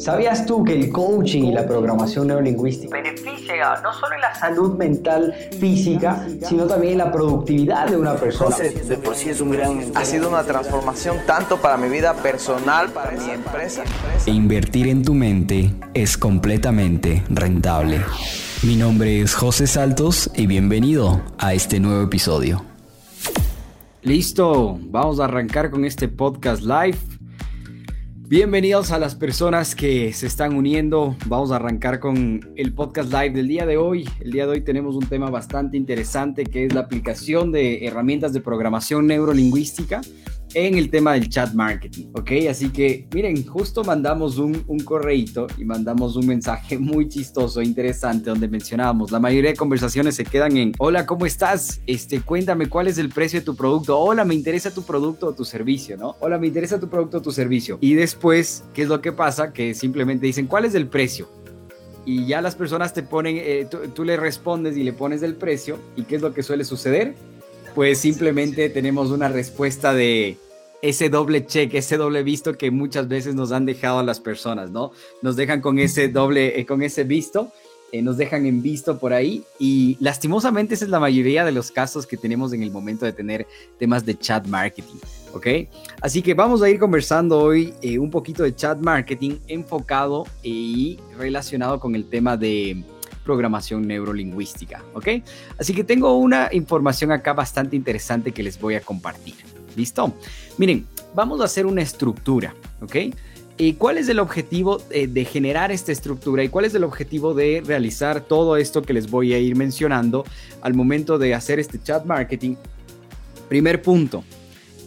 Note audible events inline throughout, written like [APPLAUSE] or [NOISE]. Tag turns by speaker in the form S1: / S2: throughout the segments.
S1: ¿Sabías tú que el coaching y la programación neurolingüística beneficia no solo en la salud mental física, sino también en la productividad de una persona?
S2: De por sí es un gran... Ha sido una transformación tanto para mi vida personal, para mi empresa.
S3: E invertir en tu mente es completamente rentable. Mi nombre es José Saltos y bienvenido a este nuevo episodio.
S4: Listo, vamos a arrancar con este podcast live. Bienvenidos a las personas que se están uniendo. Vamos a arrancar con el podcast live del día de hoy. El día de hoy tenemos un tema bastante interesante que es la aplicación de herramientas de programación neurolingüística en el tema del chat marketing, ¿ok? Así que miren, justo mandamos un, un correíto y mandamos un mensaje [LAUGHS] muy chistoso, interesante, donde mencionábamos, la mayoría de conversaciones se quedan en, hola, ¿cómo estás? Este, cuéntame cuál es el precio de tu producto, hola, me interesa tu producto o tu servicio, ¿no? Hola, me interesa tu producto o tu servicio. Y después, ¿qué es lo que pasa? Que simplemente dicen, ¿cuál es el precio? y ya las personas te ponen, eh, tú, tú, le respondes y le pones el precio, ¿y qué es lo que suele suceder? Pues simplemente tenemos una respuesta de ese doble check, ese doble visto que muchas veces nos han dejado a las personas, ¿no? Nos dejan con ese doble, eh, con ese visto, eh, nos dejan en visto por ahí y lastimosamente esa es la mayoría de los casos que tenemos en el momento de tener temas de chat marketing, ¿ok? Así que vamos a ir conversando hoy eh, un poquito de chat marketing enfocado y relacionado con el tema de programación neurolingüística, ¿ok? Así que tengo una información acá bastante interesante que les voy a compartir. ¿Listo? Miren, vamos a hacer una estructura, ¿ok? ¿Y cuál es el objetivo eh, de generar esta estructura y cuál es el objetivo de realizar todo esto que les voy a ir mencionando al momento de hacer este chat marketing? Primer punto,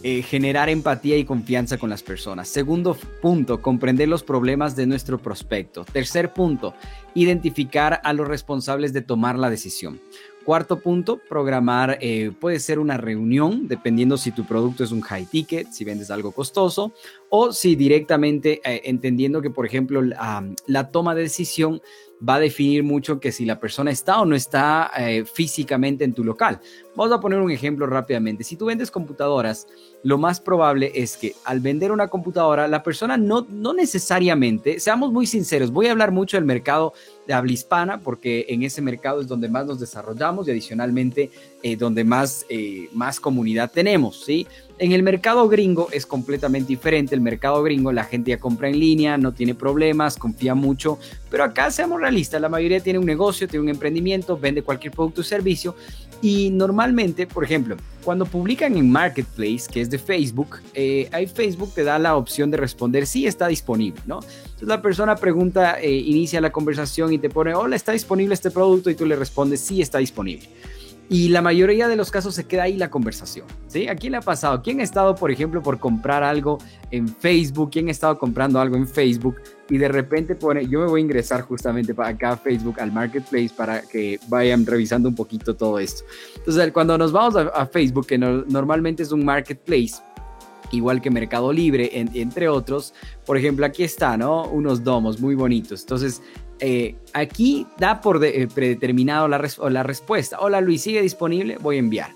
S4: eh, generar empatía y confianza con las personas. Segundo punto, comprender los problemas de nuestro prospecto. Tercer punto, identificar a los responsables de tomar la decisión. Cuarto punto, programar eh, puede ser una reunión, dependiendo si tu producto es un high ticket, si vendes algo costoso, o si directamente eh, entendiendo que, por ejemplo, la toma de decisión va a definir mucho que si la persona está o no está físicamente en tu local. Vamos a poner un ejemplo rápidamente. Si tú vendes computadoras, lo más probable es que al vender una computadora, la persona no, no necesariamente, seamos muy sinceros, voy a hablar mucho del mercado de habla hispana porque en ese mercado es donde más nos desarrollamos y adicionalmente eh, donde más, eh, más comunidad tenemos, ¿sí? En el mercado gringo es completamente diferente. El mercado gringo la gente ya compra en línea, no tiene problemas, confía mucho. Pero acá seamos realistas, la mayoría tiene un negocio, tiene un emprendimiento, vende cualquier producto o servicio. Y normalmente, por ejemplo, cuando publican en Marketplace, que es de Facebook, eh, ahí Facebook te da la opción de responder si está disponible, ¿no? Entonces la persona pregunta, eh, inicia la conversación y te pone, hola, ¿está disponible este producto? Y tú le respondes, sí está disponible. Y la mayoría de los casos se queda ahí la conversación. ¿sí? ¿A quién le ha pasado? ¿Quién ha estado, por ejemplo, por comprar algo en Facebook? ¿Quién ha estado comprando algo en Facebook? Y de repente pone, yo me voy a ingresar justamente para acá a Facebook, al Marketplace, para que vayan revisando un poquito todo esto. Entonces, cuando nos vamos a, Facebook, que normalmente es un Marketplace, igual que Mercado Libre, entre otros. Por ejemplo, aquí está, ¿no? Unos domos muy bonitos. Entonces, eh, aquí da por eh, predeterminado la, la respuesta. Hola Luis, ¿sigue disponible? Voy a enviar.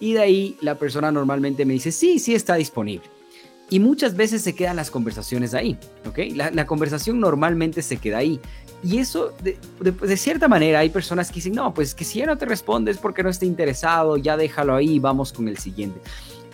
S4: Y de ahí la persona normalmente me dice, sí, sí está disponible. Y muchas veces se quedan las conversaciones ahí, ¿ok? La, conversación normalmente se queda ahí. Y eso, de, de, cierta manera, hay personas que dicen, no, pues que si ya no te respondes porque no está interesado, ya déjalo ahí, vamos con el siguiente.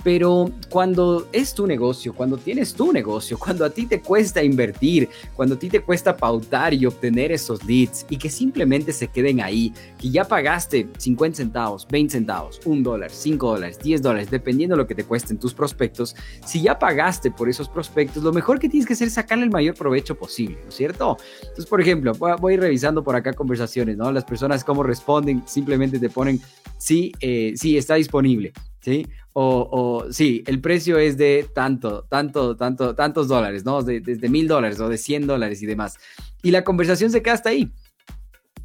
S4: Pero cuando es tu negocio, cuando tienes tu negocio, cuando a ti te cuesta invertir, cuando a ti te cuesta pautar y obtener esos leads y que simplemente se queden ahí, que ya pagaste 50 centavos, 20 centavos, 1 dólar, 5 dólares, 10 dólares, dependiendo de lo que te cuesten tus prospectos, si ya pagaste por esos prospectos, lo mejor que tienes que hacer es sacarle el mayor provecho posible, ¿no es cierto? Entonces, por ejemplo, voy, revisando por acá conversaciones, ¿no? Las personas cómo responden, simplemente te ponen, sí, eh, sí, está disponible, ¿sí? O, o, sí, el precio es de tanto, tanto, tanto, tantos dólares, ¿no? desde mil dólares o de 100 dólares y demás. Y la conversación se queda hasta ahí.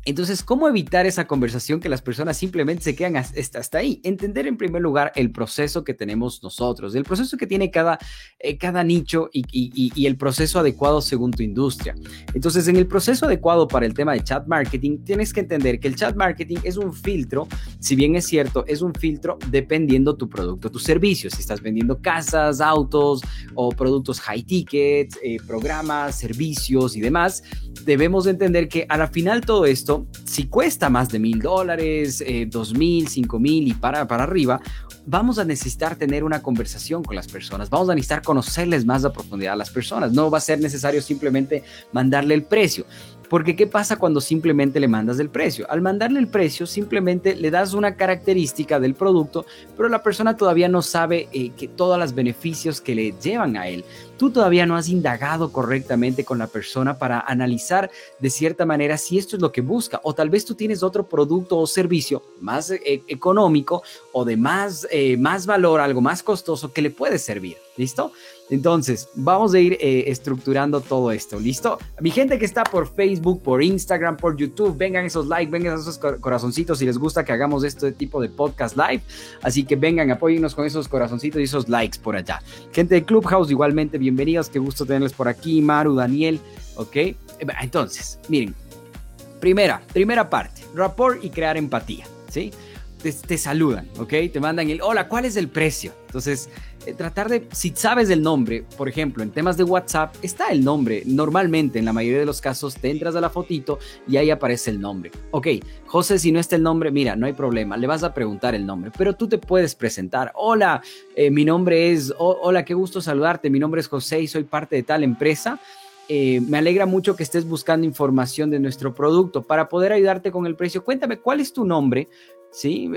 S4: Entonces, ¿cómo evitar esa conversación que las personas simplemente se quedan hasta, ahí? Entender en primer lugar el proceso que tenemos nosotros, el proceso que tiene cada, eh, cada nicho y, y, el proceso adecuado según tu industria. Entonces, en el proceso adecuado para el tema de chat marketing, tienes que entender que el chat marketing es un filtro, si bien es cierto, es un filtro dependiendo tu producto, tu servicio. Si estás vendiendo casas, autos o productos high ticket, eh, programas, servicios y demás, debemos entender que a la final todo esto si cuesta más de mil dólares, eh, dos mil, cinco mil y para, para arriba, vamos a necesitar tener una conversación con las personas, vamos a necesitar conocerles más a profundidad a las personas. No va a ser necesario simplemente mandarle el precio. Porque ¿qué pasa cuando simplemente le mandas el precio? Al mandarle el precio, simplemente le das una característica del producto, pero la persona todavía no sabe eh, que todos los beneficios que le llevan a él. Tú todavía no has indagado correctamente con la persona para analizar de cierta manera si esto es lo que busca o tal vez tú tienes otro producto o servicio más eh, económico o de más, eh, más valor, algo más costoso que le puede servir. ¿Listo? Entonces, vamos a ir eh, estructurando todo esto, ¿listo? Mi gente que está por Facebook, por Instagram, por YouTube, vengan esos likes, vengan esos corazoncitos si les gusta que hagamos este tipo de podcast live. Así que vengan, apóyennos con esos corazoncitos y esos likes por allá. Gente de Clubhouse, igualmente, bienvenidos, qué gusto tenerles por aquí, Maru, Daniel, ¿ok? Entonces, miren, primera, primera parte, rapport y crear empatía, ¿sí? Te, te saludan, ¿ok? Te mandan el, hola, ¿cuál es el precio? Entonces, tratar de, si sabes el nombre, por ejemplo, en temas de WhatsApp, está el nombre. Normalmente, en la mayoría de los casos, te entras a la fotito y ahí aparece el nombre. Ok, José, si no está el nombre, mira, no hay problema, le vas a preguntar el nombre, pero tú te puedes presentar. Hola, eh, mi nombre es, hola, qué gusto saludarte, mi nombre es José y soy parte de tal empresa. Eh, me alegra mucho que estés buscando información de nuestro producto para poder ayudarte con el precio. Cuéntame, ¿cuál es tu nombre? Sí,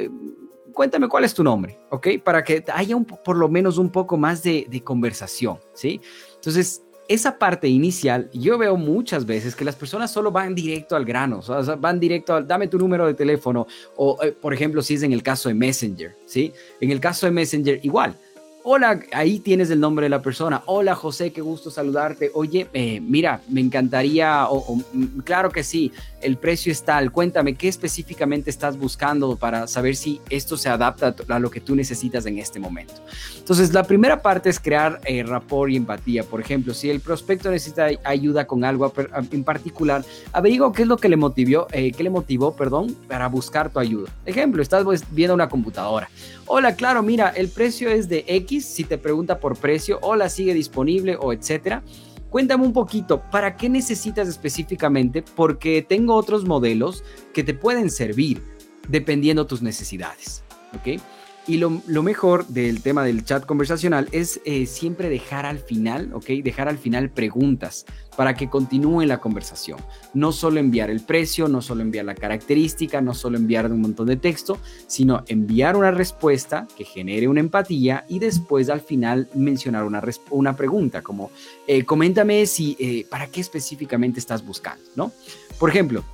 S4: cuéntame cuál es tu nombre, ¿ok? Para que haya un, por lo menos un poco más de, conversación, ¿sí? Entonces, esa parte inicial, yo veo muchas veces que las personas solo van directo al grano, o sea, van directo al, dame tu número de teléfono, o eh, por ejemplo, si es en el caso de Messenger, ¿sí? En el caso de Messenger, igual, Hola, ahí tienes el nombre de la persona. Hola José, qué gusto saludarte. Oye, eh, mira, me encantaría, o, mm, claro que sí, el precio es tal. Cuéntame, ¿qué específicamente estás buscando para saber si esto se adapta a lo que tú necesitas en este momento? Entonces, la primera parte es crear eh, rapport y empatía. Por ejemplo, si el prospecto necesita ayuda con algo en particular, averigua qué es lo que le motivó, eh, qué le motivó, perdón, para buscar tu ayuda. Ejemplo, estás pues, viendo una computadora. Hola, claro, mira, el precio es de X si te pregunta por precio, o la sigue disponible o etcétera. Cuéntame un poquito, ¿para qué necesitas específicamente? Porque tengo otros modelos que te pueden servir dependiendo tus necesidades. ¿Ok? Y lo, mejor del tema del chat conversacional es eh, siempre dejar al final, ¿ok? Dejar al final preguntas para que continúe la conversación. No solo enviar el precio, no solo enviar la característica, no solo enviar un montón de texto, sino enviar una respuesta que genere una empatía y después al final mencionar una, una pregunta como, eh, coméntame si, eh, para qué específicamente estás buscando, ¿no? Por ejemplo,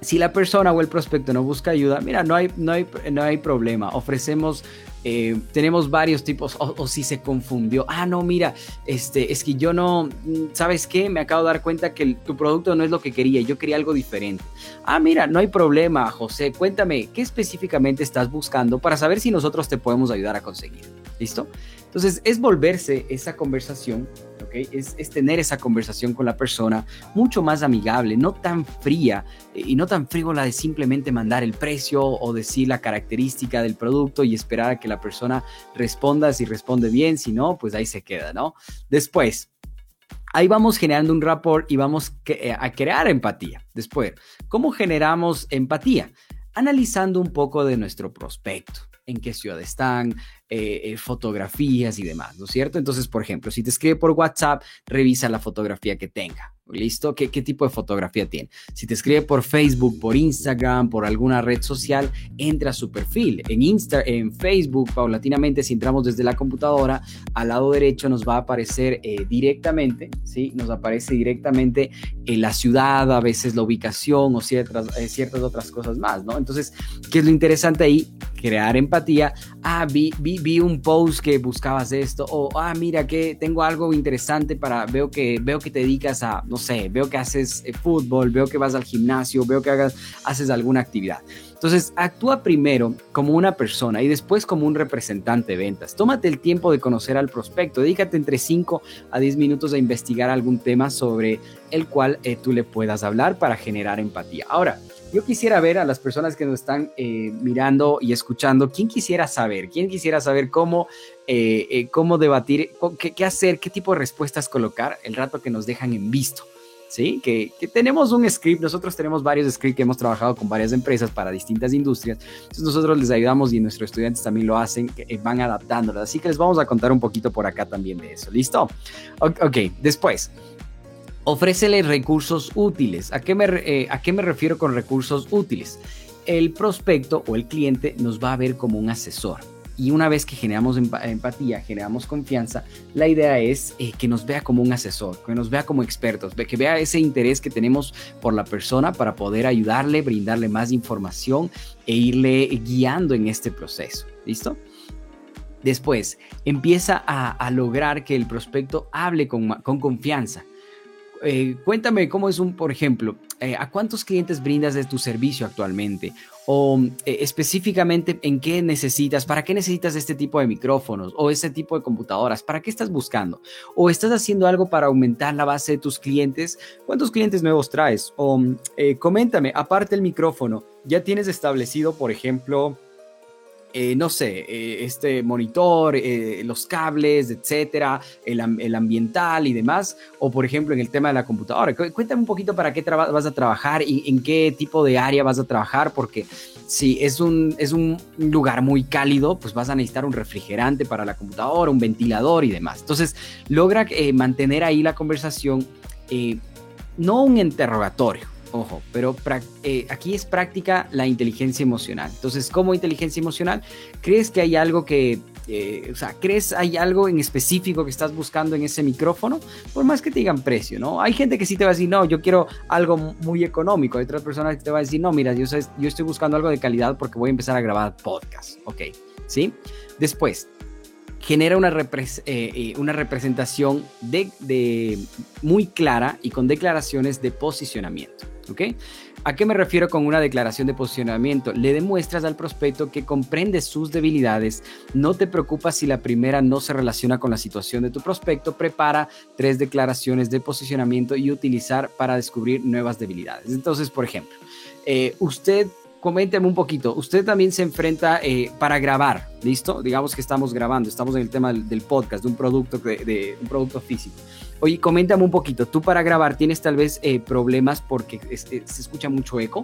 S4: si la persona o el prospecto no busca ayuda, mira, no hay, no hay, no hay problema. Ofrecemos, eh, tenemos varios tipos, o, si se confundió, ah, no, mira, este, es que yo no, ¿sabes qué? Me acabo de dar cuenta que tu producto no es lo que quería, yo quería algo diferente. Ah, mira, no hay problema, José, cuéntame, ¿qué específicamente estás buscando para saber si nosotros te podemos ayudar a conseguir? ¿Listo? Entonces, es volverse esa conversación es, tener esa conversación con la persona mucho más amigable, no tan fría eh, y no tan frívola de simplemente mandar el precio o decir la característica del producto y esperar a que la persona responda si responde bien, si no, pues ahí se queda, ¿no? Después, ahí vamos generando un rapport y vamos eh, a crear empatía. Después, ¿cómo generamos empatía? Analizando un poco de nuestro prospecto en qué ciudad están, eh, eh, fotografías y demás, ¿no es cierto? Entonces, por ejemplo, si te escribe por WhatsApp, revisa la fotografía que tenga. ¿Listo? ¿Qué, ¿Qué, tipo de fotografía tiene? Si te escribe por Facebook, por Instagram, por alguna red social, entra a su perfil. En, Insta, en Facebook, paulatinamente, si entramos desde la computadora, al lado derecho nos va a aparecer eh, directamente, ¿sí? Nos aparece directamente en la ciudad, a veces la ubicación o ciertas, eh, ciertas otras cosas más, ¿no? Entonces, ¿qué es lo interesante ahí? Crear empatía. Ah, vi, vi, vi un post que buscabas esto. O, ah, mira, que tengo algo interesante para, veo que, veo que te dedicas a, no no sé, veo que haces eh, fútbol, veo que vas al gimnasio, veo que hagas, haces alguna actividad. Entonces, actúa primero como una persona y después como un representante de ventas. Tómate el tiempo de conocer al prospecto. Dedícate entre 5 a 10 minutos a investigar algún tema sobre el cual eh, tú le puedas hablar para generar empatía. Ahora, yo quisiera ver a las personas que nos están eh, mirando y escuchando, ¿quién quisiera saber? ¿Quién quisiera saber cómo, eh, cómo debatir, qué, hacer, qué tipo de respuestas colocar el rato que nos dejan en visto? ¿sí? Que, tenemos un script, nosotros tenemos varios scripts que hemos trabajado con varias empresas para distintas industrias, entonces nosotros les ayudamos y nuestros estudiantes también lo hacen, eh, van adaptándolas, así que les vamos a contar un poquito por acá también de eso, ¿listo? Ok, después. Ofrécele recursos útiles. ¿A qué, me, eh, ¿A qué me refiero con recursos útiles? El prospecto o el cliente nos va a ver como un asesor y una vez que generamos empatía, generamos confianza, la idea es eh, que nos vea como un asesor, que nos vea como expertos, que vea ese interés que tenemos por la persona para poder ayudarle, brindarle más información e irle guiando en este proceso. ¿Listo? Después, empieza a, lograr que el prospecto hable con, confianza. Eh, cuéntame cómo es un, por ejemplo, eh, ¿a cuántos clientes brindas de tu servicio actualmente? o eh, específicamente en qué necesitas, para qué necesitas este tipo de micrófonos o este tipo de computadoras, para qué estás buscando o estás haciendo algo para aumentar la base de tus clientes, cuántos clientes nuevos traes o eh, coméntame, aparte el micrófono, ya tienes establecido, por ejemplo, eh, no sé, eh, este monitor, eh, los cables, etcétera, el, ambiental y demás, o por ejemplo en el tema de la computadora. Cuéntame un poquito para qué vas a trabajar y en qué tipo de área vas a trabajar, porque si es un, es un lugar muy cálido, pues vas a necesitar un refrigerante para la computadora, un ventilador y demás. Entonces, logra mantener ahí la conversación, no un interrogatorio Ojo, pero eh, aquí es práctica la inteligencia emocional. Entonces, ¿cómo inteligencia emocional? ¿Crees que hay algo que, eh, o sea, crees hay algo en específico que estás buscando en ese micrófono? Por más que te digan precio, ¿no? Hay gente que sí te va a decir, no, yo quiero algo muy económico. Hay otras personas que te van a decir, no, mira, yo, yo estoy buscando algo de calidad porque voy a empezar a grabar podcast. Ok, ¿sí? Después, genera una, eh, eh, una representación de, muy clara y con declaraciones de posicionamiento. ¿Ok? ¿A qué me refiero con una declaración de posicionamiento? Le demuestras al prospecto que comprendes sus debilidades, no te preocupas si la primera no se relaciona con la situación de tu prospecto, prepara tres declaraciones de posicionamiento y utilizar para descubrir nuevas debilidades. Entonces, por ejemplo, eh, usted coménteme un poquito. Usted también se enfrenta eh, para grabar, ¿listo? Digamos que estamos grabando, estamos en el tema del, podcast, de un producto, de, un producto físico. Oye, coméntame un poquito. Tú para grabar tienes tal vez eh, problemas porque eh, se escucha mucho eco.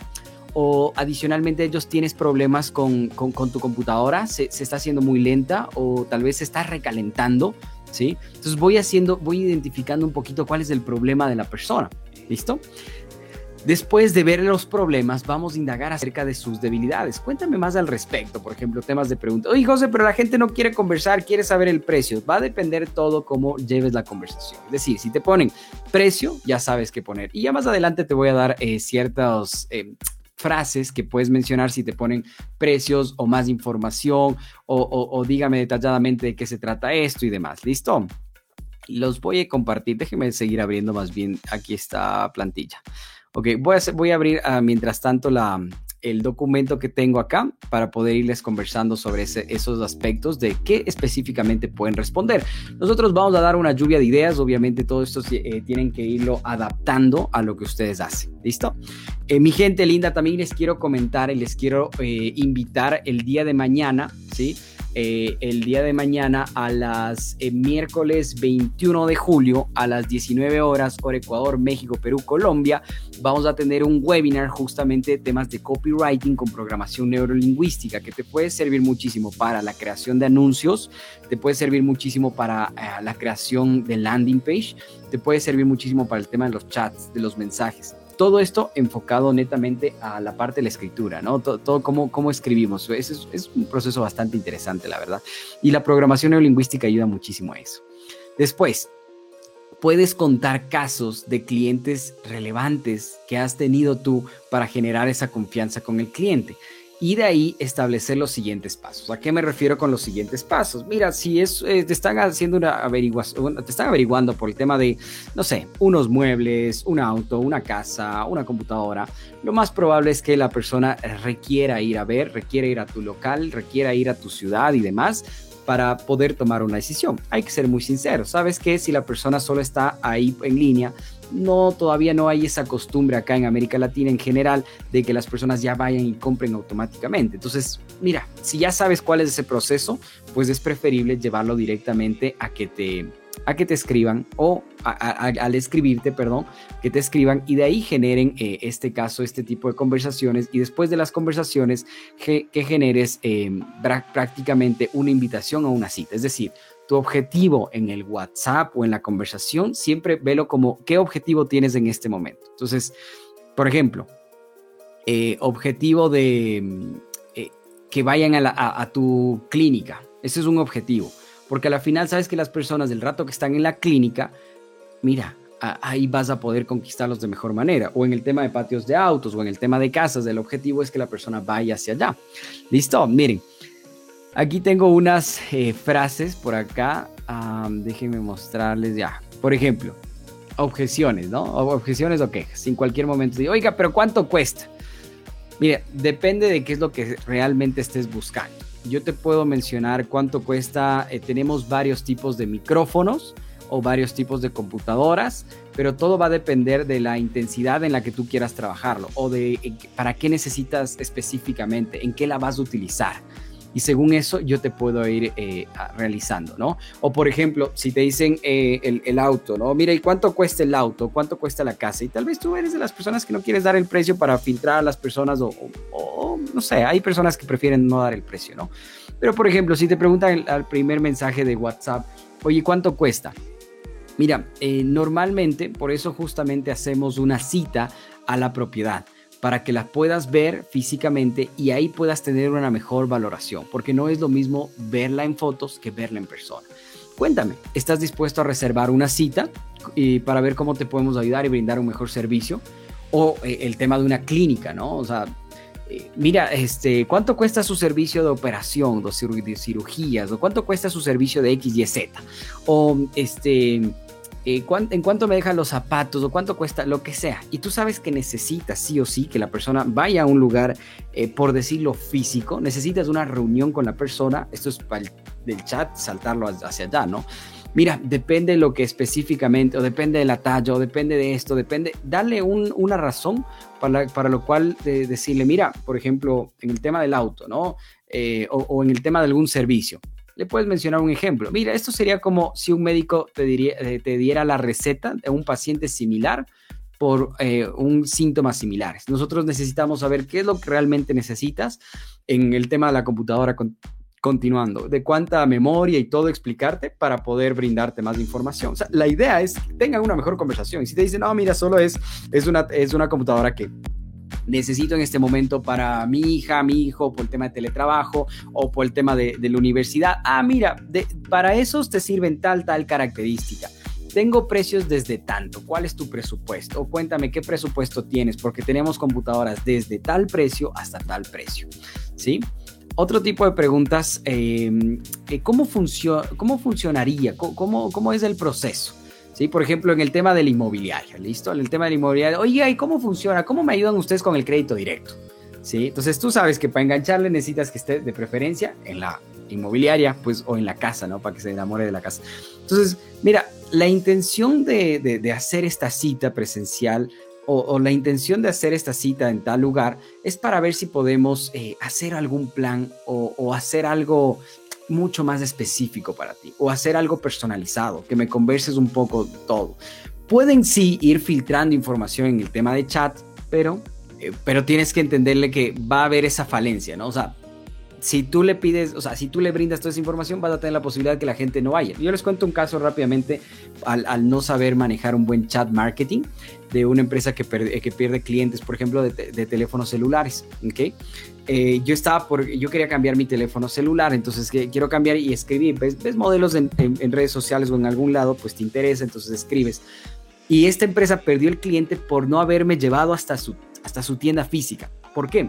S4: O adicionalmente ellos tienes problemas con, con, tu computadora, se, está haciendo muy lenta o tal vez se está recalentando, ¿sí? Entonces voy haciendo, voy identificando un poquito cuál es el problema de la persona, ¿listo? Después de ver los problemas, vamos a indagar acerca de sus debilidades. Cuéntame más al respecto, por ejemplo, temas de preguntas. Oye, José, pero la gente no quiere conversar, quiere saber el precio. Va a depender todo cómo lleves la conversación. Es decir, si te ponen precio, ya sabes qué poner. Y ya más adelante te voy a dar eh, eh, frases que puedes mencionar si te ponen precios o más información o, dígame detalladamente de qué se trata esto y demás. ¿Listo? Los voy a compartir. Déjeme seguir abriendo más bien aquí esta plantilla. Ok, voy a, abrir ah, mientras tanto el documento que tengo acá para poder irles conversando sobre esos aspectos de qué específicamente pueden responder. Nosotros vamos a dar una lluvia de ideas, obviamente todo esto eh, tienen que irlo adaptando a lo que ustedes hacen. ¿Listo? Eh, mi gente linda, también les quiero comentar y les quiero eh, invitar el día de mañana, ¿sí? Eh, el día de mañana a las eh, miércoles 21 de julio a las 19 horas por Ecuador, México, Perú, Colombia. Vamos a tener un webinar justamente temas de copywriting con programación neurolingüística que te puede servir muchísimo para la creación de anuncios, te puede servir muchísimo para eh, la creación de landing page, te puede servir muchísimo para el tema de los chats, de los mensajes. Todo esto enfocado netamente a la parte de la escritura, ¿no? Todo, cómo, cómo, escribimos. Es, es, un proceso bastante interesante, la verdad. Y la programación neurolingüística ayuda muchísimo a eso. Después, puedes contar casos de clientes relevantes que has tenido tú para generar esa confianza con el cliente. Y de ahí establecer los siguientes pasos. ¿A qué me refiero con los siguientes pasos? Mira, si es, eh, te están haciendo una averiguación, te están averiguando por el tema de, no sé, unos muebles, un auto, una casa, una computadora, lo más probable es que la persona requiera ir a ver, requiera ir a tu local, requiera ir a tu ciudad y demás para poder tomar una decisión. Hay que ser muy sincero. Sabes que si la persona solo está ahí en línea, no, todavía no hay esa costumbre acá en América Latina en general de que las personas ya vayan y compren automáticamente. Entonces, mira, si ya sabes cuál es ese proceso, pues es preferible llevarlo directamente a que te, a que te escriban o al escribirte, perdón, que te escriban y de ahí generen eh, este caso, este tipo de conversaciones y después de las conversaciones que, generes eh, prácticamente una invitación a una cita. Es decir, tu objetivo en el WhatsApp o en la conversación, siempre velo como qué objetivo tienes en este momento. Entonces, por ejemplo, eh, objetivo de mm, eh, que vayan a, tu clínica. Ese es un objetivo. Porque al final sabes que las personas del rato que están en la clínica, mira, ahí vas a poder conquistarlos de mejor manera. O en el tema de patios de autos o en el tema de casas, el objetivo es que la persona vaya hacia allá. Listo, miren. Aquí tengo unas eh, frases por acá. déjenme mostrarles ya. Por ejemplo, objeciones, ¿no? Objeciones o quejas. En cualquier momento digo, oiga, pero ¿cuánto cuesta? Mire, depende de qué es lo que realmente estés buscando. Yo te puedo mencionar cuánto cuesta. Eh, tenemos varios tipos de micrófonos o varios tipos de computadoras, pero todo va a depender de la intensidad en la que tú quieras trabajarlo o de para qué necesitas específicamente, en qué la vas a utilizar y según eso yo te puedo ir eh, realizando, ¿no? O por ejemplo, si te dicen eh, el, auto, ¿no? Mira, ¿y cuánto cuesta el auto? ¿Cuánto cuesta la casa? Y tal vez tú eres de las personas que no quieres dar el precio para filtrar a las personas o, no sé, hay personas que prefieren no dar el precio, ¿no? Pero por ejemplo, si te preguntan al primer mensaje de WhatsApp, oye, ¿cuánto cuesta? Mira, eh, normalmente, por eso justamente hacemos una cita a la propiedad para que la puedas ver físicamente y ahí puedas tener una mejor valoración, porque no es lo mismo verla en fotos que verla en persona. Cuéntame, ¿estás dispuesto a reservar una cita y para ver cómo te podemos ayudar y brindar un mejor servicio? O eh, el tema de una clínica, ¿no? O sea, eh, mira, este, ¿cuánto cuesta su servicio de operación, de cirugías? ¿O cuánto cuesta su servicio de X, Y, Z? O este eh, en cuánto me dejan los zapatos o cuánto cuesta lo que sea. Y tú sabes que necesitas sí o sí que la persona vaya a un lugar, eh, por decirlo físico, necesitas una reunión con la persona, esto es para el del chat, saltarlo hacia allá, ¿no? Mira, depende de lo que específicamente, o depende de la talla, o depende de esto, depende, darle una razón para, para lo cual decirle, mira, por ejemplo, en el tema del auto, ¿no? Eh, o en el tema de algún servicio le puedes mencionar un ejemplo. Mira, esto sería como si un médico te, eh, diera la receta de un paciente similar por eh, un síntoma similares. Nosotros necesitamos saber qué es lo que realmente necesitas en el tema de la computadora continuando, de cuánta memoria y todo explicarte para poder brindarte más información. O sea, la idea es que tengan una mejor conversación. Y si te dicen, no, mira, solo es, es, una, es una computadora que necesito en este momento para mi hija, mi hijo, por el tema de teletrabajo o por el tema de, la universidad. Ah, mira, para esos te sirven tal, tal característica. Tengo precios desde tanto. ¿Cuál es tu presupuesto? O cuéntame qué presupuesto tienes, porque tenemos computadoras desde tal precio hasta tal precio. ¿Sí? Otro tipo de preguntas, em, eh, ¿cómo, ¿cómo funcionaría? ¿Cómo, ¿Cómo es el proceso? ¿Sí? Por ejemplo, en el tema del inmobiliario, ¿listo? En el tema del inmobiliario, oye, ¿y cómo funciona? ¿Cómo me ayudan ustedes con el crédito directo? ¿Sí? Entonces tú sabes que para engancharle necesitas que esté de preferencia en la inmobiliaria, pues, o en la casa, ¿no? Para que se enamore de la casa. Entonces, mira, la intención de, hacer esta cita presencial o, la intención de hacer esta cita en tal lugar es para ver si podemos eh, hacer algún plan o, o hacer algo mucho más específico para ti o hacer algo personalizado, que me converses un poco todo. Pueden sí ir filtrando información en el tema de chat, pero, eh, pero tienes que entenderle que va a haber esa falencia, ¿no? O sea, si tú le pides, o sea, si tú le brindas toda esa información, vas a tener la posibilidad de que la gente no vaya. Yo les cuento un caso rápidamente al, no saber manejar un buen chat marketing de una empresa que, que pierde clientes, por ejemplo, de, de teléfonos celulares, ¿ok? Eh, yo estaba por, yo quería cambiar mi teléfono celular, entonces que quiero cambiar y escribir, ves, modelos en, redes sociales o en algún lado, pues te interesa, entonces escribes. Y esta empresa perdió el cliente por no haberme llevado hasta su, hasta su tienda física. ¿Por qué?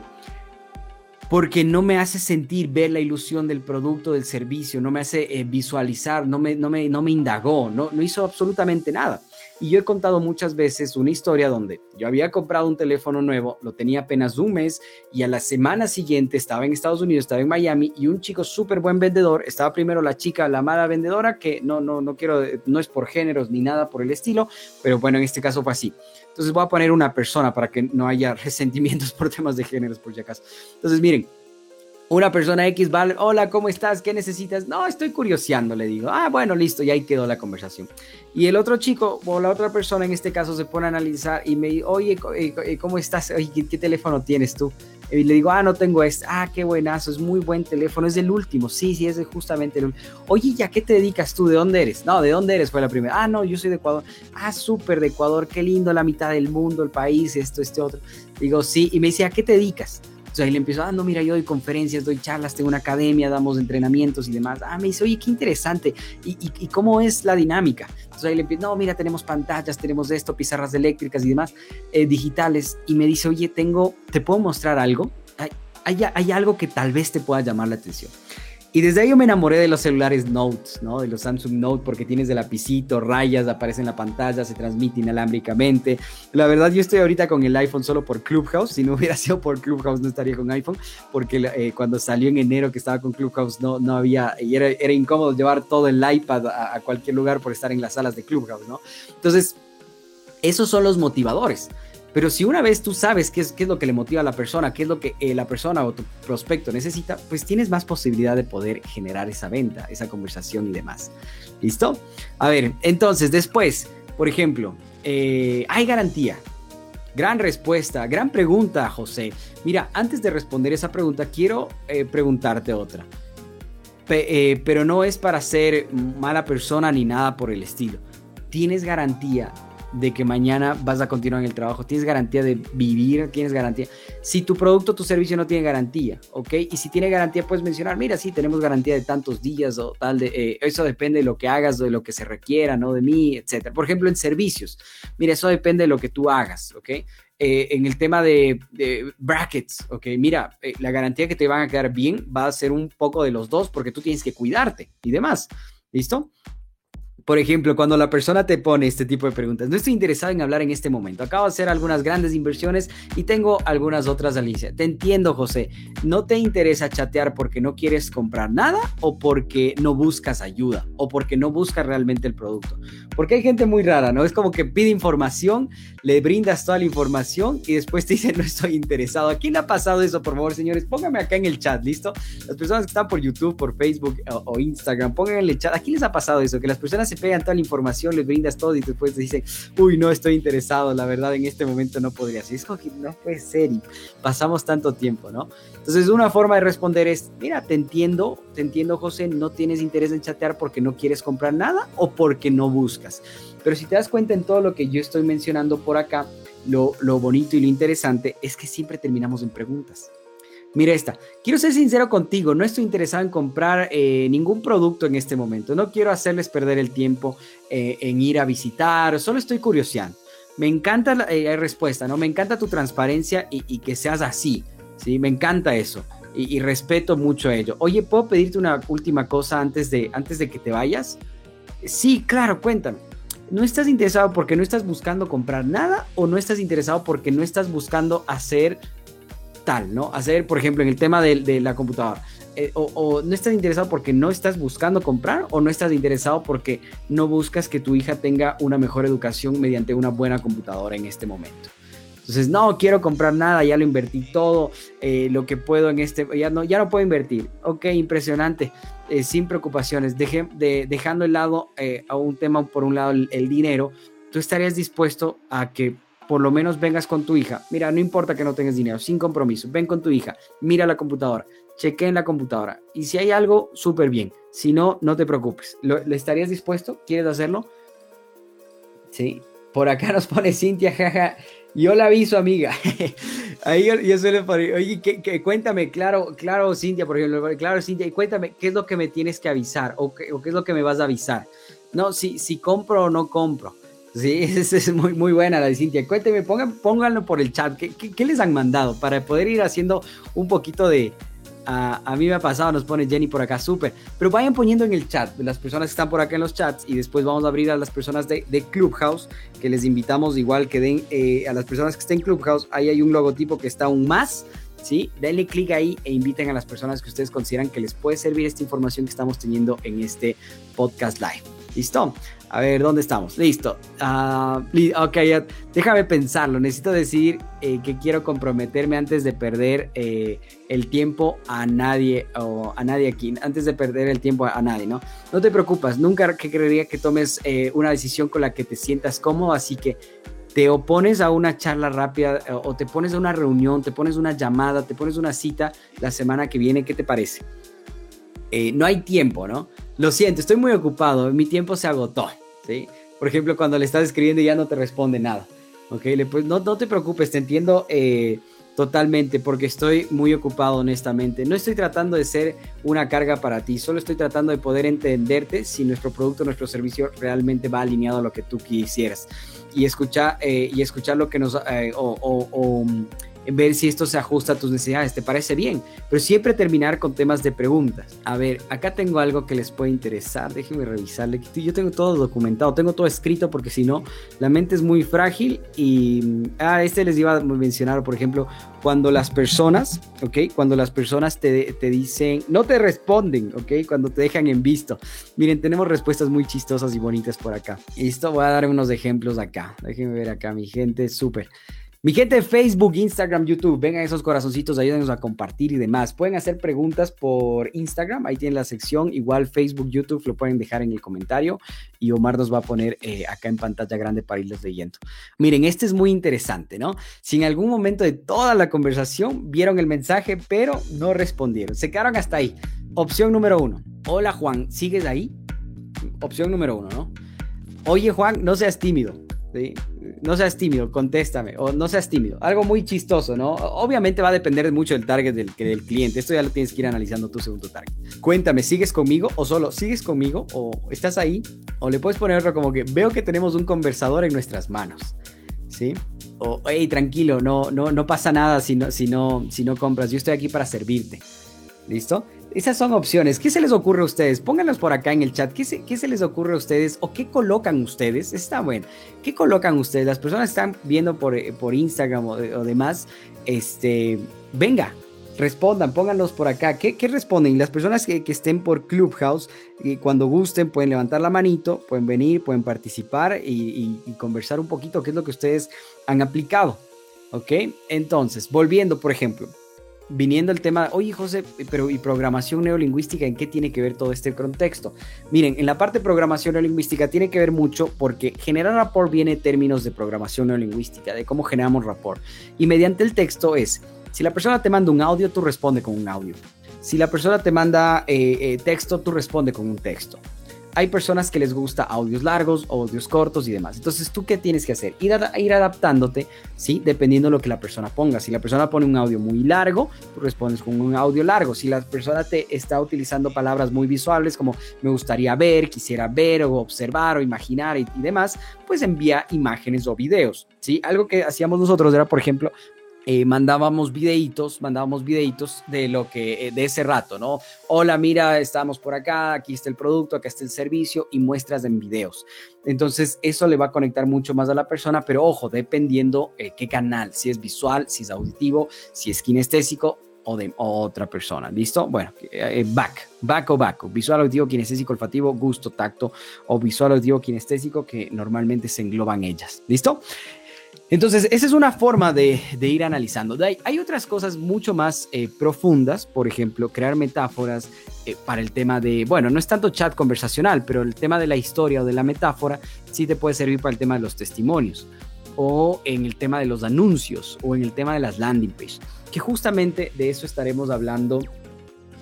S4: porque no me hace sentir ver la ilusión del producto, del servicio, no me hace eh, visualizar, no me, no, me, no me indagó, no, no hizo absolutamente nada. Y yo he contado muchas veces una historia donde yo había comprado un teléfono nuevo, lo tenía apenas un mes y a la semana siguiente estaba en Estados Unidos, estaba en Miami y un chico súper buen vendedor, estaba primero la chica, la mala vendedora, que no, no, no quiero, no es por géneros ni nada por el estilo, pero bueno, en este caso fue así. Entonces voy a poner una persona para que no haya [LAUGHS] resentimientos por temas de géneros, por si acaso. Entonces, miren, una persona X vale, hola, ¿cómo estás? ¿Qué necesitas? No, estoy curioseando, le digo. Ah, bueno, listo, y ahí quedó la conversación. Y el otro chico, o la otra persona en este caso, se pone a analizar y me dice, oye, eh, eh, ¿cómo estás? Oye, ¿qué, teléfono tienes tú? Y le digo, ah, no tengo este. Ah, qué buenazo, es muy buen teléfono, es el último. Sí, sí, es justamente el último. Oye, ¿ya qué te dedicas tú? ¿De dónde eres? No, ¿de dónde eres? Fue la primera. Ah, no, yo soy de Ecuador. Ah, súper de Ecuador, qué lindo, la mitad del mundo, el país, esto, este otro. Digo, sí, y me dice, ¿a qué te dedicas? Entonces ahí le empiezo, ah, no, mira, yo doy conferencias, doy charlas, tengo una academia, damos entrenamientos y demás. Ah, me dice, oye, qué interesante. ¿Y, cómo es la dinámica? Entonces ahí le empiezo, no, mira, tenemos pantallas, tenemos esto, pizarras eléctricas y demás, eh, digitales. Y me dice, oye, tengo, ¿te puedo mostrar algo? Hay, hay, hay algo que tal vez te pueda llamar la atención. Y desde ahí yo me enamoré de los celulares Notes, ¿no? De los Samsung Note, porque tienes el lapicito, rayas, aparece en la pantalla, se transmite inalámbricamente. La verdad, yo estoy ahorita con el iPhone solo por Clubhouse. Si no hubiera [LAUGHS] sido por Clubhouse, no estaría con iPhone, porque eh, cuando salió en enero que estaba con Clubhouse, no, no había, y era, era incómodo llevar todo el iPad a, a cualquier lugar por estar en las salas de Clubhouse, ¿no? Entonces, esos son los motivadores. Pero si una vez tú sabes qué es, qué es lo que le motiva a la persona, qué es lo que eh, la persona o tu prospecto necesita, pues tienes más posibilidad de poder generar esa venta, esa conversación y demás. ¿Listo? A ver, entonces después, por ejemplo, eh, hay garantía. Gran respuesta, gran pregunta, José. Mira, antes de responder esa pregunta, quiero eh, preguntarte otra. pero no es para ser mala persona ni nada por el estilo. ¿Tienes garantía de que mañana vas a continuar en el trabajo, tienes garantía de vivir, tienes garantía. Si tu producto tu servicio no tiene garantía, ¿ok? Y si tiene garantía, puedes mencionar, mira, sí, tenemos garantía de tantos días o tal, de, eh, eso depende de lo que hagas, de lo que se requiera, ¿no? De mí, etcétera. Por ejemplo, en servicios, mira, eso depende de lo que tú hagas, ¿ok? Eh, en el tema de, brackets, ok, mira, eh, la garantía que te van a quedar bien va a ser un poco de los dos porque tú tienes que cuidarte y demás, ¿listo? Por ejemplo, cuando la persona te pone este tipo de preguntas, no estoy interesado en hablar en este momento. Acabo de hacer algunas grandes inversiones y tengo algunas otras Alicia. Te entiendo, José. ¿No te interesa chatear porque no quieres comprar nada o porque no buscas ayuda o porque no buscas realmente el producto? Porque hay gente muy rara, ¿no? Es como que pide información, le brindas toda la información y después te dice no estoy interesado. ¿A quién le ha pasado eso, por favor, señores? Pónganme acá en el chat, ¿listo? Las personas que están por YouTube, por Facebook o, Instagram, pónganme en el chat. ¿A quién les ha pasado eso? Que las personas se pegan toda la información, les brindas todo y después te dicen, uy, no estoy interesado, la verdad en este momento no podría ser. Es como que no puede ser y pasamos tanto tiempo, ¿no? Entonces, una forma de responder es, mira, te entiendo, te entiendo, José, no tienes interés en chatear porque no quieres comprar nada o porque no buscas. Pero si te das cuenta en todo lo que yo estoy mencionando por acá, lo, lo bonito y lo interesante es que siempre terminamos en preguntas. Mira esta, quiero ser sincero contigo, no estoy interesado en comprar eh, ningún producto en este momento, no quiero hacerles perder el tiempo eh, en ir a visitar, solo estoy curioseando. Me encanta la eh, respuesta, ¿no? Me encanta tu transparencia y, que seas así, ¿sí? Me encanta eso y, respeto mucho ello. Oye, ¿puedo pedirte una última cosa antes de, antes de que te vayas? Sí, claro, cuéntame. ¿No estás interesado porque no estás buscando comprar nada o no estás interesado porque no estás buscando hacer tal, ¿no? Hacer, por ejemplo, en el tema de, la computadora. Eh, o, no estás interesado porque no estás buscando comprar o no estás interesado porque no buscas que tu hija tenga una mejor educación mediante una buena computadora en este momento. Entonces, no quiero comprar nada, ya lo invertí todo, eh, lo que puedo en este, ya no, ya no puedo invertir. Ok, impresionante, eh, sin preocupaciones, de, dejando el lado a un tema, por un lado, el dinero, tú estarías dispuesto a que por lo menos vengas con tu hija. Mira, no importa que no tengas dinero, sin compromiso. Ven con tu hija, mira la computadora, cheque en la computadora. Y si hay algo, súper bien. Si no, no te preocupes. ¿Le estarías dispuesto? ¿Quieres hacerlo? Sí. Por acá nos pone Cintia, jaja. Yo la aviso, amiga. [LAUGHS] Ahí yo, suelo poner, oye, que, cuéntame, claro, claro, Cintia, por ejemplo, claro, Cintia, y cuéntame, ¿qué es lo que me tienes que avisar? ¿O o qué es lo que me vas a avisar? No, si, si compro o no compro Sí, [LAUGHS] es, muy, muy buena la de Cintia. Cuénteme, pongan, pónganlo por el chat. ¿Qué, les han mandado para poder ir haciendo un poquito de... a mí me ha pasado, nos pone Jenny por acá, súper. Pero vayan poniendo en el chat, las personas que están por acá en los chats, y después vamos a abrir a las personas de, Clubhouse, que les invitamos igual que den eh, a las personas que estén en Clubhouse. Ahí hay un logotipo que está aún más. ¿sí? Denle clic ahí e inviten a las personas que ustedes consideran que les puede servir esta información que estamos teniendo en este podcast live. ¿Listo? A ver, ¿dónde estamos? Listo. Uh, ok, déjame pensarlo. Necesito decir eh, que quiero comprometerme antes de perder eh, el tiempo a nadie o a nadie aquí, antes de perder el tiempo a, nadie, ¿no? No te preocupes, nunca que que tomes eh, una decisión con la que te sientas cómodo, así que te opones a una charla rápida o te pones a una reunión, te pones una llamada, te pones una cita la semana que viene, ¿qué te parece? no hay tiempo, ¿no? Lo siento, estoy muy ocupado, mi tiempo se agotó. ¿Sí? Por ejemplo, cuando le estás escribiendo y ya no te responde nada. ¿ok? Pues no, no te preocupes, te entiendo eh, totalmente porque estoy muy ocupado honestamente. No estoy tratando de ser una carga para ti, solo estoy tratando de poder entenderte si nuestro producto, nuestro servicio realmente va alineado a lo que tú quisieras. Y escuchar, eh, y escuchar lo que nos... Eh, o ver si esto se ajusta a tus necesidades, ¿te parece bien? Pero siempre terminar con temas de preguntas. A ver, acá tengo algo que les puede interesar, déjenme revisarle. Yo tengo todo documentado, tengo todo escrito porque si no, la mente es muy frágil y... Ah, este les iba a mencionar, por ejemplo, cuando las personas, ¿ok? Cuando las personas te, te dicen, no te responden, ¿ok? Cuando te dejan en visto. Miren, tenemos respuestas muy chistosas y bonitas por acá. Listo, voy a dar unos ejemplos acá. Déjenme ver acá, mi gente, súper. Mi gente Facebook, Instagram, YouTube, vengan esos corazoncitos, ayúdenos a compartir y demás. Pueden hacer preguntas por Instagram, ahí tienen la sección. Igual Facebook, YouTube lo pueden dejar en el comentario y Omar nos va a poner eh, acá en pantalla grande para irles leyendo. Miren, este es muy interesante, ¿no? Si en algún momento de toda la conversación vieron el mensaje, pero no respondieron, se quedaron hasta ahí. Opción número uno. Hola Juan, ¿sigues ahí? Opción número uno, ¿no? Oye Juan, no seas tímido. ¿sí? No seas tímido, contéstame, o no seas tímido. Algo muy chistoso, ¿no? Obviamente va a depender mucho del target del, del cliente. Esto ya lo tienes que ir analizando tu segundo target. Cuéntame, ¿sigues conmigo o solo sigues conmigo o estás ahí? O le puedes poner otro como que veo que tenemos un conversador en nuestras manos, ¿sí? O, hey, tranquilo, no, no, no pasa nada si no, si, no, si no compras. Yo estoy aquí para servirte. ¿Listo? Esas son opciones. ¿Qué se les ocurre a ustedes? Pónganlas por acá en el chat. ¿Qué se, les ocurre a ustedes? ¿O qué colocan ustedes? Está bueno. ¿Qué colocan ustedes? Las personas están viendo por, eh, Instagram o, demás. Este, venga, respondan, pónganlos por acá. ¿Qué, responden? Las personas que, que, estén por Clubhouse, y cuando gusten, pueden levantar la manito, pueden venir, pueden participar y, y, conversar un poquito qué es lo que ustedes han aplicado. ¿Ok? Entonces, volviendo, por ejemplo, viniendo el tema, oye José, pero ¿y programación neolingüística en qué tiene que ver todo este contexto? Miren, en la parte programación neolingüística tiene que ver mucho porque generar rapport viene términos de programación neolingüística, de cómo generamos rapport. Y mediante el texto es, si la persona te manda un audio, tú responde con un audio. Si la persona te manda eh, eh, texto, tú responde con un texto hay personas que les gusta audios largos, audios cortos y demás. Entonces, ¿tú qué tienes que hacer? Ir, adaptándote, ¿sí? Dependiendo de lo que la persona ponga. Si la persona pone un audio muy largo, tú respondes con un audio largo. Si la persona te está utilizando palabras muy visuales como me gustaría ver, quisiera ver o observar o imaginar y, y demás, pues envía imágenes o videos, ¿sí? Algo que hacíamos nosotros era, por ejemplo, eh, mandábamos videitos, mandábamos videitos de lo que, eh, de ese rato, ¿no? Hola, mira, estamos por acá, aquí está el producto, acá está el servicio y muestras en videos. Entonces, eso le va a conectar mucho más a la persona, pero ojo, dependiendo eh, qué canal, si es visual, si es auditivo, si es kinestésico o de otra persona. ¿Listo? Bueno, back, back o back, visual, auditivo, kinestésico, olfativo, gusto, tacto o visual, auditivo, kinestésico que normalmente se engloban ellas. ¿Listo? Entonces, esa es una forma de, ir analizando. hay, otras cosas mucho más eh, profundas, por ejemplo, crear metáforas eh, para el tema de, bueno, no es tanto chat conversacional, pero el tema de la historia o de la metáfora sí te puede servir para el tema de los testimonios o en el tema de los anuncios o en el tema de las landing pages, que justamente de eso estaremos hablando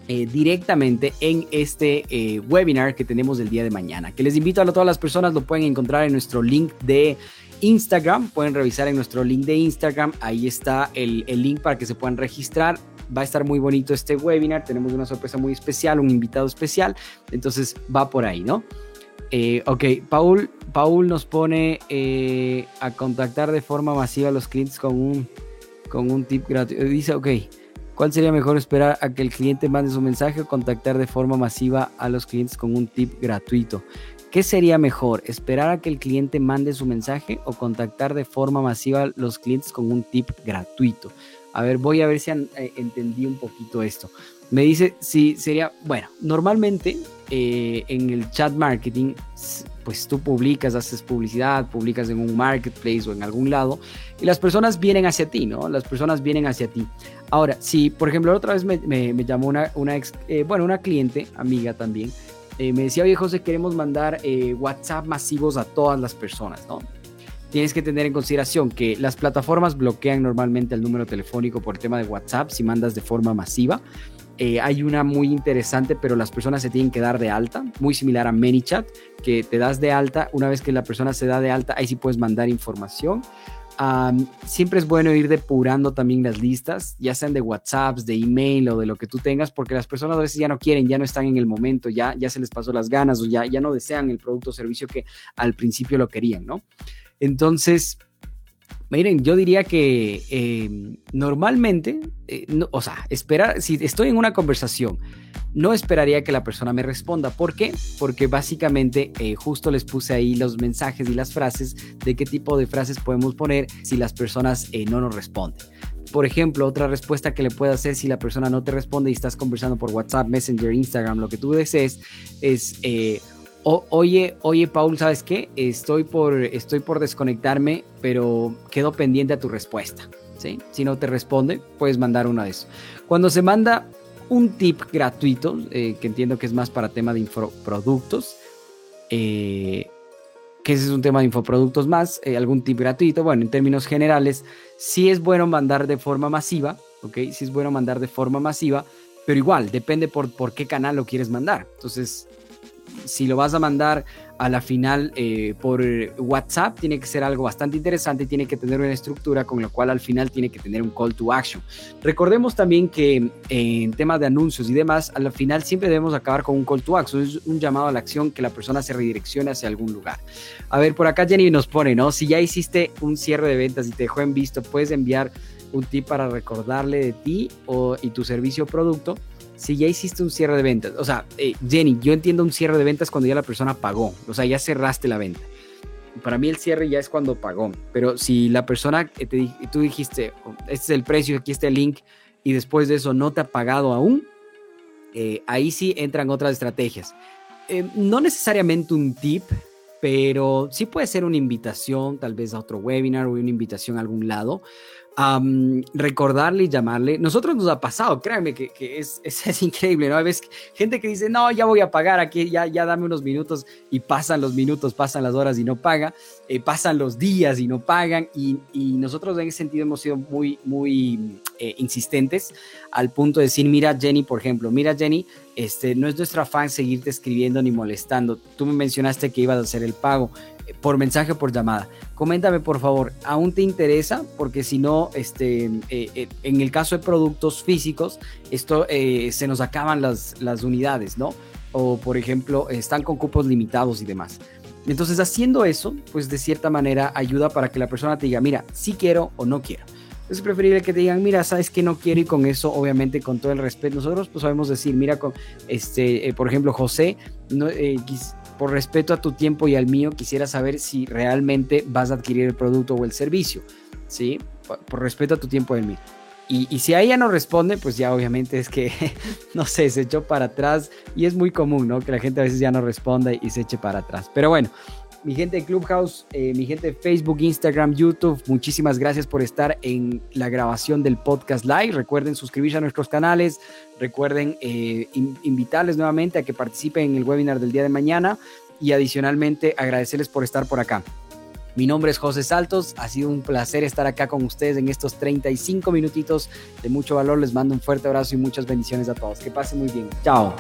S4: eh, directamente en este webinar que tenemos el día de mañana. Que les invito a todas las personas, lo pueden encontrar en nuestro link de Instagram. Pueden revisar en nuestro link de Instagram. Ahí está el, link para que se puedan registrar. Va a estar muy bonito este webinar. Tenemos una sorpresa muy especial, un invitado especial. Entonces va por ahí, ¿no? Eh, ok, Paul, Paul nos pone eh, a contactar de forma masiva a los clientes con un, con un tip gratuito. Dice, ok, ¿cuál sería mejor esperar a que el cliente mande su mensaje o contactar de forma masiva a los clientes con un tip gratuito? ¿Qué sería mejor? ¿Esperar a que el cliente mande su mensaje o contactar de forma masiva a los clientes con un tip gratuito? A ver, voy a ver si eh, entendí un poquito esto. Me dice si sería, bueno, normalmente eh, en el chat marketing, pues tú publicas, haces publicidad, publicas en un marketplace o en algún lado y las personas vienen hacia ti, ¿no? Las personas vienen hacia ti. Ahora, si por ejemplo otra vez me, me, llamó una, una ex, eh, bueno, una cliente, amiga también, eh, me decía, oye José, queremos mandar WhatsApp masivos a todas las personas, ¿no? Tienes que tener en consideración que las plataformas bloquean normalmente el número telefónico por el tema de WhatsApp si mandas de forma masiva. Eh, hay una muy interesante, pero las personas se tienen que dar de alta, muy similar a ManyChat, que te das de alta. Una vez que la persona se da de alta, ahí sí puedes mandar información. siempre es bueno ir depurando también las listas, ya sean de WhatsApps, de email o de lo que tú tengas, porque las personas a veces ya no quieren, ya no están en el momento, ya, ya se les pasó las ganas o ya, ya no desean el producto o servicio que al principio lo querían, ¿no? Entonces, Miren, yo diría que eh, normalmente, eh, o sea, esperar, si estoy en una conversación, no esperaría que la persona me responda. ¿Por qué? Porque básicamente eh, justo les puse ahí los mensajes y las frases de qué tipo de frases podemos poner si las personas no nos responden. Por ejemplo, otra respuesta que le puedo hacer si la persona no te responde y estás conversando por WhatsApp, Messenger, Instagram, lo que tú desees, es oye, oye, Paul, ¿sabes qué? Estoy por, estoy por desconectarme, pero quedo pendiente a tu respuesta. ¿sí? Si no te responde, puedes mandar una de eso. Cuando se manda un tip gratuito, eh, que entiendo que es más para tema de infoproductos, eh, que ese es un tema de infoproductos más, eh, algún tip gratuito, bueno, en términos generales, sí es bueno mandar de forma masiva, ¿ok? Sí es bueno mandar de forma masiva, pero igual, depende por, por qué canal lo quieres mandar. Entonces, si lo vas a mandar a la final eh, por WhatsApp, tiene que ser algo bastante interesante, tiene que tener una estructura con lo cual al final tiene que tener un call to action. Recordemos también que eh, en temas de anuncios y demás, al final siempre debemos acabar con un call to action, es un llamado a la acción que la persona se redireccione hacia algún lugar. A ver, por acá Jenny nos pone, ¿no? Si ya hiciste un cierre de ventas y te dejó en visto, puedes enviar un tip para recordarle de ti o, y tu servicio o producto si ya hiciste un cierre de ventas, o sea, eh, Jenny, yo entiendo un cierre de ventas cuando ya la persona pagó, o sea, ya cerraste la venta. Para mí el cierre ya es cuando pagó, pero si la persona, eh, te, tú dijiste, este es el precio, aquí está el link, y después de eso no te ha pagado aún, eh, ahí sí entran otras estrategias. no necesariamente un tip, pero sí puede ser una invitación, tal vez a otro webinar o una invitación a algún lado, recordarle y llamarle. Nosotros nos ha pasado, créanme que, [LAUGHS] es, es, increíble, ¿no? Hay veces gente que dice, no, ya voy a pagar aquí, ya, ya dame unos minutos y pasan los minutos, pasan las horas y no paga, eh, pasan los días y no pagan y, nosotros en ese sentido hemos sido muy, muy eh, insistentes al punto de decir, mira Jenny, por ejemplo, mira Jenny, este, no es nuestra afán seguirte escribiendo ni molestando. Tú me mencionaste que ibas a hacer el pago por mensaje por llamada. Coméntame por favor, ¿aún te interesa? Porque si no, este, eh, eh, en el caso de productos físicos, esto eh, se nos acaban las, las unidades, ¿no? O por ejemplo, están con cupos limitados y demás. Entonces, haciendo eso, pues de cierta manera ayuda para que la persona te diga, mira, si quiero o no quiero. Es preferible que te digan, mira, sabes que no quiero y con eso, obviamente, con todo el respeto, nosotros pues sabemos decir, mira, con, este, por ejemplo, José, no, por respeto a tu tiempo y al mío, quisiera saber si realmente vas a adquirir el producto o el servicio, ¿sí? Por, respeto a tu tiempo y al mío. Y, si a ella no responde, pues ya obviamente es que, [LAUGHS] no sé, se echó para atrás y es muy común, ¿no? Que la gente a veces ya no responda y se eche para atrás. Pero bueno, mi gente de Clubhouse, eh, mi gente de Facebook, Instagram, YouTube, muchísimas gracias por estar en la grabación del podcast live. Recuerden suscribirse a nuestros canales, recuerden eh, invitarles nuevamente a que participen en el webinar del día de mañana y adicionalmente agradecerles por estar por acá. Mi nombre es José Saltos, ha sido un placer estar acá con ustedes en estos 35 minutitos de mucho valor. Les mando un fuerte abrazo y muchas bendiciones a todos. Que pasen muy bien. Chao.